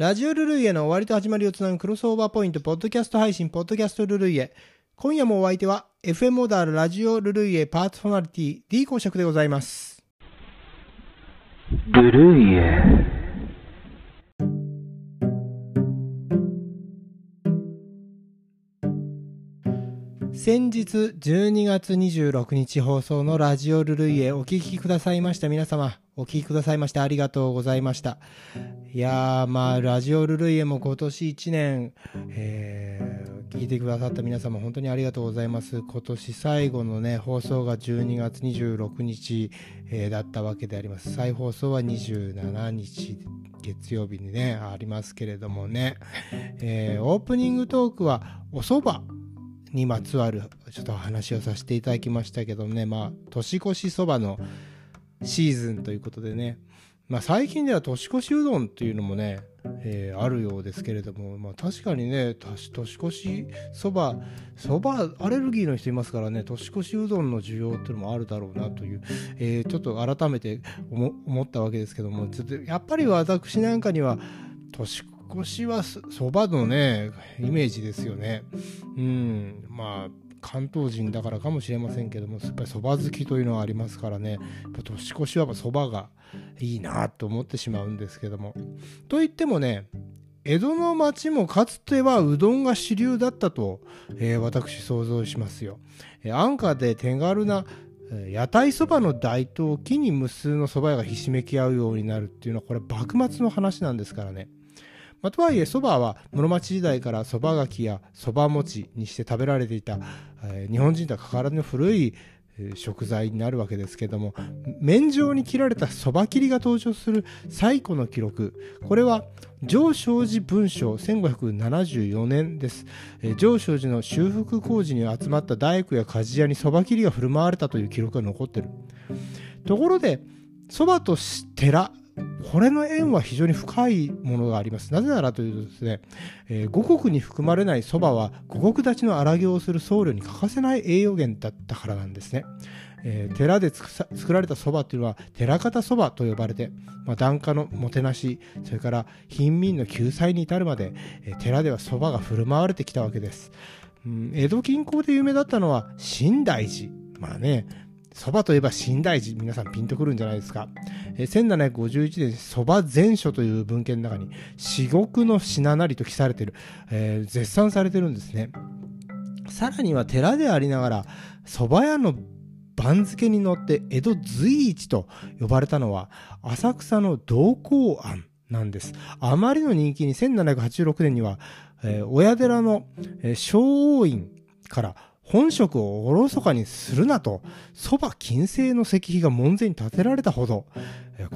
ラジオルルイエの終わりと始まりをつなぐクロスオーバーポイント、ポッドキャスト配信、ポッドキャストルルイエ。今夜もお相手は、FM オーダーラジオルルイエパーソナリティ D 公爵でございます。ルルイエ。先日12月26日放送のラジオルルイエお聞きくださいました皆様お聞きくださいましてありがとうございましたいやーまあラジオルルイエも今年1年、えー聞いてくださった皆様本当にありがとうございます。今年最後のね放送が12月26日、えーだったわけであります。再放送は27日月曜日にねありますけれどもね、えーオープニングトークはお蕎麦にまつわるちょっとお話をさせていただきましたけどねまあ年越しそばのシーズンということでねまあ最近では年越しうどんっていうのもね、えーあるようですけれども、まあ、確かにね年越しそばそばアレルギーの人いますからね年越しうどんの需要っていうのもあるだろうなという、えーちょっと改めて思ったわけですけどもちょっとやっぱり私なんかには年越しはそそばのねイメージですよね。うんまあ関東人だからかもしれませんけどもやっぱりそば好きというのはありますからね。やっぱ年越しはそばがいいなと思ってしまうんですけども。といってもね江戸の町もかつてはうどんが主流だったと、えー私想像しますよ、安価で手軽な屋台そばの台頭を機に無数のそば屋がひしめき合うようになるっていうのはこれ幕末の話なんですからね。ま、とはいえそばは室町時代からそばがきやそば餅にして食べられていた、えー日本人とは関わらぬ古い食材になるわけですけども麺状に切られたそば切りが登場する最古の記録。これは上昇寺文書1574年です、上昇寺の修復工事に集まった大工や鍛冶屋にそば切りが振る舞われたという記録が残ってる。ところでそばと寺これの縁は非常に深いものがあります。なぜならというとですね、えー五穀に含まれないそばは五穀立ちの荒行をする僧侶に欠かせない栄養源だったからなんですね。えー寺で作られたそばというのは寺方そばと呼ばれて、まあ、檀家のもてなしそれから貧民の救済に至るまで、えー寺ではそばが振る舞われてきたわけです、うん江戸近郊で有名だったのは新大寺まあねそばといえば新大寺皆さんピンとくるんじゃないですか。えー1751年そば全書という文献の中に至極の品なりと記されている、えー絶賛されてるんですね。さらには寺でありながら蕎麦屋の番付に乗って江戸随一と呼ばれたのは浅草の道光庵なんです。あまりの人気に1786年には、えー親寺の、えー正王院から本職をおろそかにするなと、そば金星の石碑が門前に建てられたほど、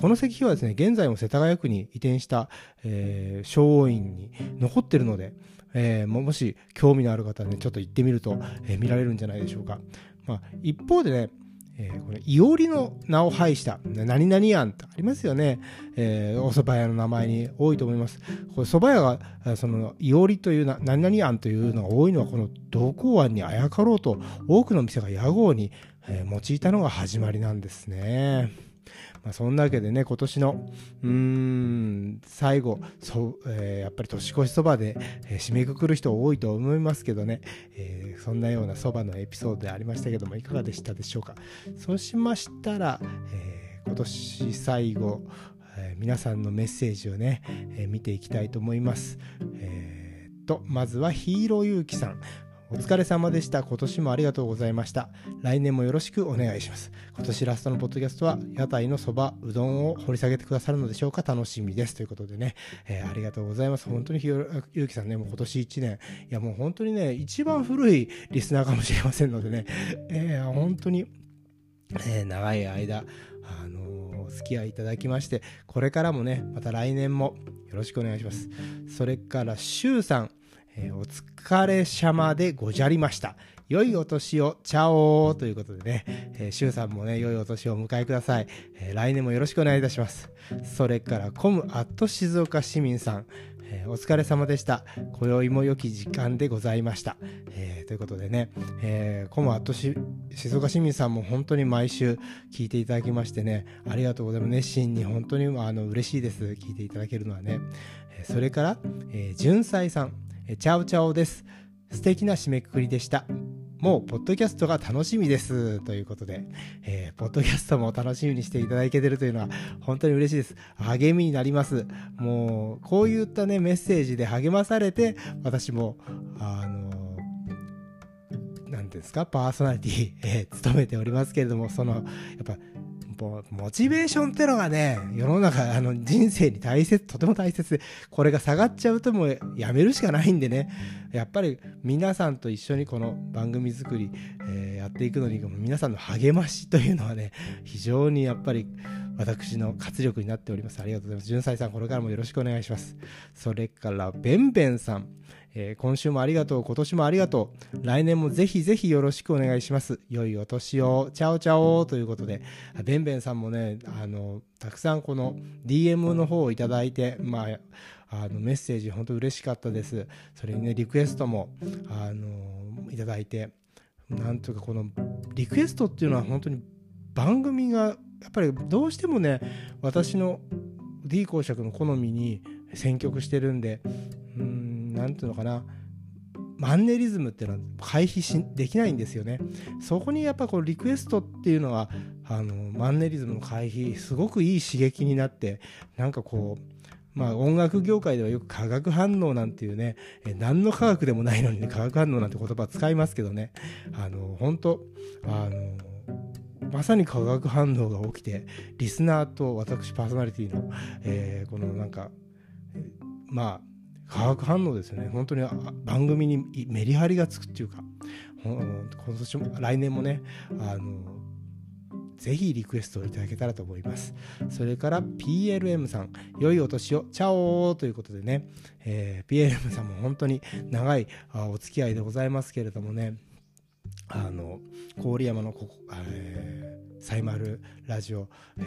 この石碑はですね、現在も世田谷区に移転した、えー、昭和院に残ってるので、えーももし興味のある方はね、ちょっと行ってみると、えー見られるんじゃないでしょうか。まあ、一方でね、えーこれ、いおりの名を拝した、何々庵ってありますよね。えーお蕎麦屋の名前に多いと思います。これ、蕎麦屋が、その、いおりというな、何々庵というのが多いのは、この道光庵にあやかろうと、多くの店が屋号に、えー用いたのが始まりなんですね。まあ、そんなわけでね、今年の、うーん、最後、そ、えーやっぱり年越しそばで、えー締めくくる人多いと思いますけどね、えーそんなようなそばのエピソードでありましたけども、いかがでしたでしょうか？そうしましたら、え今年最後、え皆さんのメッセージをね、え見ていきたいと思います。えーと、まずはヒーローゆうきさん。お疲れ様でした。今年もありがとうございました。来年もよろしくお願いします。今年ラストのポッドキャストは、屋台のそば、うどんを掘り下げてくださるのでしょうか楽しみです。ということでね、えーありがとうございます。本当にひよゆうきさんね、もう今年1年、いやもう本当にね、一番古いリスナーかもしれませんのでね、えー本当に、えー長い間、あのお付き合いいただきまして、これからもね、また来年もよろしくお願いします。それから、しゅうさん、えーお疲れ様でごじゃりました。良いお年を、チャオーということでね、えー、シュウさんもね、良いお年をお迎えください。えー来年もよろしくお願いいたします。それから、コムアット静岡市民さん、えー、お疲れ様でした。今宵も良き時間でございました。えー、ということでね、えー、コモアット静岡市民さんも本当に毎週聞いていただきましてね、ありがとうございます。熱心に本当にあの嬉しいです。聞いていただけるのはね。それから、えー、純才さん、チャオチャオです。素敵な締めくくりでした。もう、ポッドキャストが楽しみです。ということで、えー、ポッドキャストも楽しみにしていただけてるというのは、本当に嬉しいです。励みになります。もう、こういったね、メッセージで励まされて、私も、あの何ですか、パーソナリティ、えー、務めておりますけれども、その、やっぱ、モチベーションってのがね、世の中、あの、人生に大切、とても大切で、これが下がっちゃうともうやめるしかないんでね、やっぱり皆さんと一緒にこの番組作り、えー、やっていくのに、皆さんの励ましというのはね、非常にやっぱり私の活力になっております。ありがとうございます。純才さん、これからもよろしくお願いします。それから、べんべんさん。えー、今週もありがとう、今年もありがとう。来年もぜひぜひよろしくお願いします。良いお年を、チャオチャオということで、べんべんさんもね、あの、たくさんこの DM の方をいただいて、まあ、あのメッセージ本当嬉しかったです。それにね、リクエストも、あの、いただいて、なんというかこのリクエストっていうのは本当に番組がやっぱりどうしてもね私の D 公爵の好みに選曲してるんで何ていうのかなマンネリズムっていうのは回避しできないんですよね。そこにやっぱこうリクエストっていうのはあのマンネリズムの回避すごくいい刺激になってなんかこうまあ音楽業界ではよく化学反応なんていうねえ何の科学でもないのにね化学反応なんて言葉使いますけどねあの本当あのまさに化学反応が起きてリスナーと私パーソナリティの、えー、このなんかまあ化学反応ですよね本当に番組にメリハリがつくっていうか今年も来年もねあのぜひリクエストをいただけたらと思います。それから PLM さん、良いお年を、チャオということでね、えー、PLM さんも本当に長いお付き合いでございますけれどもね、あの、郡山のここ、えー、サイマルラジオ、え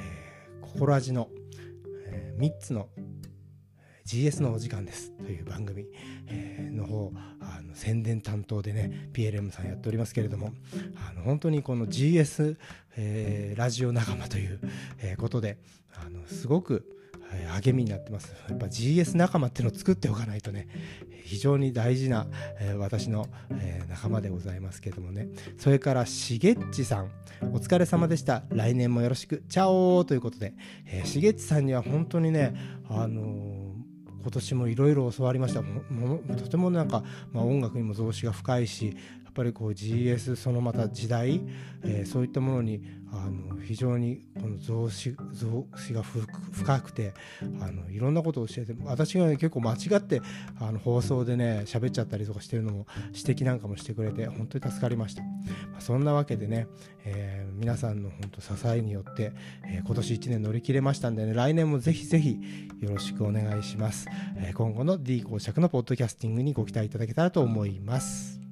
ー、心味の、えー、3つの GS のお時間ですという番組、えー、の方あの宣伝担当でね PLM さんやっておりますけれどもあの本当にこの GS、えー、ラジオ仲間という、えー、ことであのすごく励みになってます。やっぱ GS 仲間っていうのを作っておかないとね非常に大事な、えー、私の、えー、仲間でございますけどもね。それからしげっちさんお疲れ様でした。来年もよろしく。チャオということで、えー、しげっちさんには本当にねあのー今年もいろいろ教わりました。とてもなんか、まあ、音楽にも増資が深いしぱりこう GS そのまた時代、えー、そういったものにあの非常にこの増資増資が深くてあのいろんなことを教えて私が、ね、結構間違ってあの放送でね喋っちゃったりとかしてるのも指摘なんかもしてくれて本当に助かりました、まあ、そんなわけでね、えー、皆さんの本当支えによって、えー、今年1年乗り切れましたんでね来年もぜひぜひよろしくお願いします、えー、今後の D 公爵のポッドキャスティングにご期待いただけたらと思います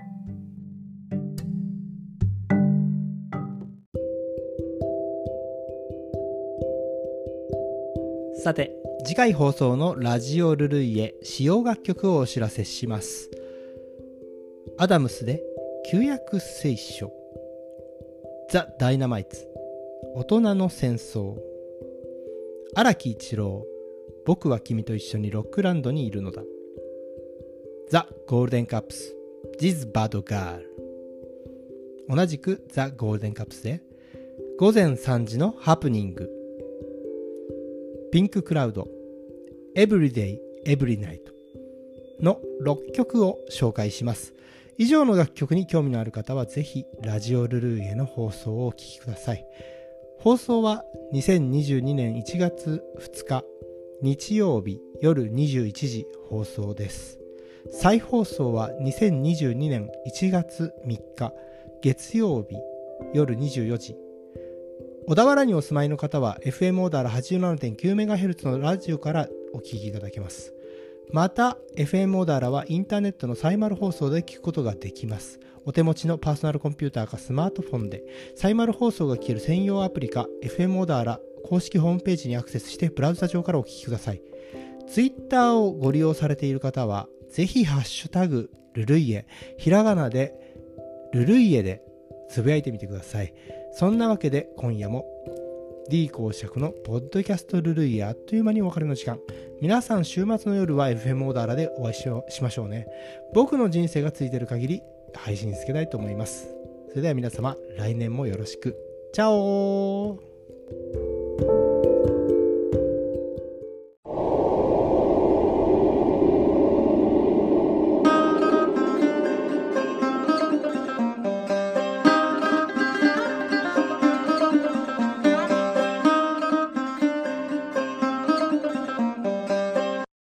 さて、次回放送のラジオルルイエ使用楽曲をお知らせします。アダムスで旧約聖書。ザ・ダイナマイツ。大人の戦争。荒木一郎。僕は君と一緒にロックランドにいるのだ。ザ・ゴールデンカップス。 This Bad Girl。同じくザ・ゴールデンカップスで午前3時のハプニング。ピンククラウド、 Everyday、エブリナイトの6曲を紹介します。以上の楽曲に興味のある方はぜひラジオルルーへの放送をお聴きください。放送は2022年1月2日日曜日夜21時放送です。再放送は2022年1月3日月曜日夜24時小田原にお住まいの方は FM オーダー 87.9MHz のラジオからお聞きいただけます。また、FM オーダーはインターネットのサイマル放送で聞くことができます。お手持ちのパーソナルコンピューターかスマートフォンで、サイマル放送が聞ける専用アプリか FM オーダー公式ホームページにアクセスしてブラウザ上からお聞きください。ツイッターをご利用されている方は、ぜひハッシュタグ、ルルイエ、ひらがなで、ルルイエでつぶやいてみてください。そんなわけで今夜も D 公爵のポッドキャストルルイあっという間にお別れの時間。皆さん週末の夜は FM オーダーラでお会いしましょうね。僕の人生がついてる限り配信つけたいと思います。それでは皆様来年もよろしく。チャオ